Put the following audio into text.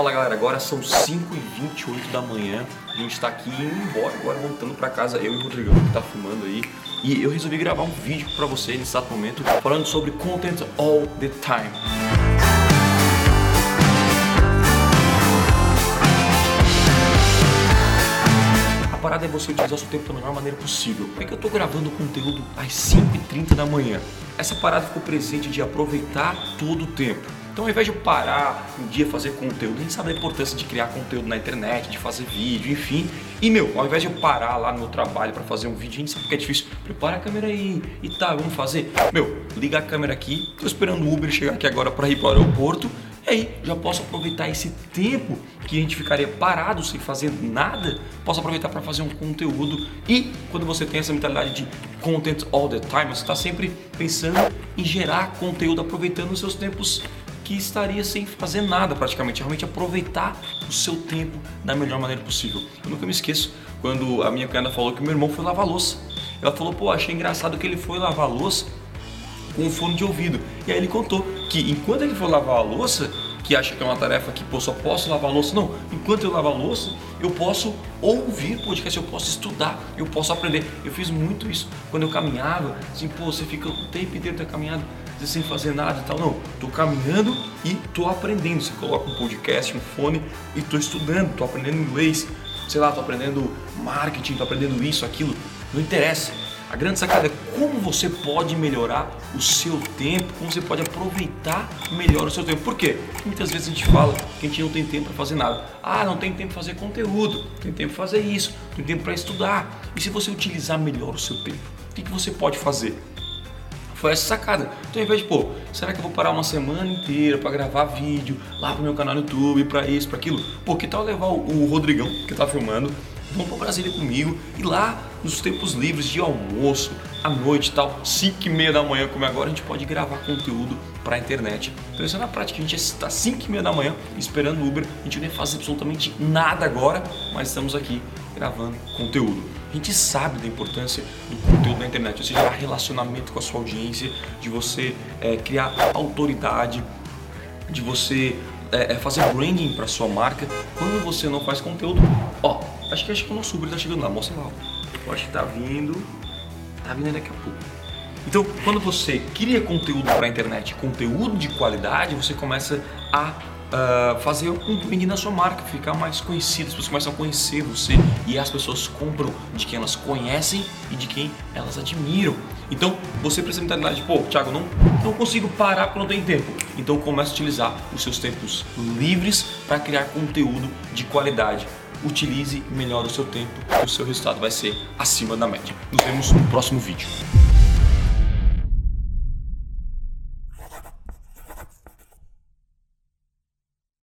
Fala galera, agora são 5h28 da manhã, a gente está aqui indo embora, agora voltando para casa, eu e o Rodrigão que tá filmando aí. E eu resolvi gravar um vídeo para você nesse exato momento, falando sobre content all the time. A parada é você utilizar o seu tempo da melhor maneira possível. Por que eu estou gravando conteúdo às 5h30 da manhã? Essa parada ficou presente de aproveitar todo o tempo. Então, ao invés de eu parar um dia fazer conteúdo, a gente sabe a importância de criar conteúdo na internet, de fazer vídeo, enfim. E meu, ao invés de eu parar lá no meu trabalho para fazer um vídeo, a gente sabe que é difícil. Prepara a câmera aí e tá, vamos fazer. Meu, liga a câmera aqui. Tô esperando o Uber chegar aqui agora para ir para o aeroporto. E aí, já posso aproveitar esse tempo que a gente ficaria parado sem fazer nada, posso aproveitar para fazer um conteúdo. E quando você tem essa mentalidade de content all the time, você está sempre pensando em gerar conteúdo, aproveitando os seus tempos que estaria sem fazer nada praticamente, realmente aproveitar o seu tempo da melhor maneira possível. Eu nunca me esqueço quando a minha cunhada falou que meu irmão foi lavar louça. Ela falou, pô, achei engraçado que ele foi lavar louça com um fone de ouvido. E aí ele contou que enquanto ele foi lavar a louça, que acha que é uma tarefa que pô, só posso lavar louça. Não, enquanto eu lavar louça, eu posso ouvir podcast, eu posso estudar, eu posso aprender. Eu fiz muito isso quando eu caminhava, assim, pô, você fica o tempo inteiro da caminhada sem fazer nada e tal. Não, tô caminhando e tô aprendendo. Você coloca um podcast, um fone e tô estudando, tô aprendendo inglês, sei lá, tô aprendendo marketing, tô aprendendo isso, aquilo. Não interessa. A grande sacada é como você pode melhorar o seu tempo, como você pode aproveitar melhor o seu tempo. Por quê? Muitas vezes a gente fala que a gente não tem tempo para fazer nada. Ah, não tem tempo para fazer conteúdo, tem tempo para fazer isso, tem tempo para estudar. E se você utilizar melhor o seu tempo, o que você pode fazer? Foi essa sacada. Então, ao invés de, pô, será que eu vou parar uma semana inteira para gravar vídeo lá pro meu canal no YouTube, para isso, para aquilo? Pô, que tal levar o Rodrigão, que tá filmando, vão para Brasília comigo e lá nos tempos livres de almoço, à noite e tal, 5 e meia da manhã, como é agora, a gente pode gravar conteúdo para a internet. Então isso é na prática, a gente está 5 e meia da manhã esperando o Uber, a gente não ia fazer absolutamente nada agora, mas estamos aqui gravando conteúdo. A gente sabe da importância do conteúdo na internet, ou seja, relacionamento com a sua audiência, de você é, criar autoridade, de você é, fazer branding para sua marca. Quando você não faz conteúdo, ó, acho que acho que o nosso Uber está chegando lá, mostra lá. Eu acho que tá vindo, tá vindo daqui a pouco. Então, quando você cria conteúdo para a internet, conteúdo de qualidade, você começa a uh, fazer um branding na sua marca, ficar mais conhecido, as pessoas começam a conhecer você e as pessoas compram de quem elas conhecem e de quem elas admiram. Então você precisa mentalidade de, pô, Thiago, não, não consigo parar porque não tem tempo. Então comece a utilizar os seus tempos livres para criar conteúdo de qualidade. Utilize melhor o seu tempo o seu resultado vai ser acima da média. Nos vemos no próximo vídeo.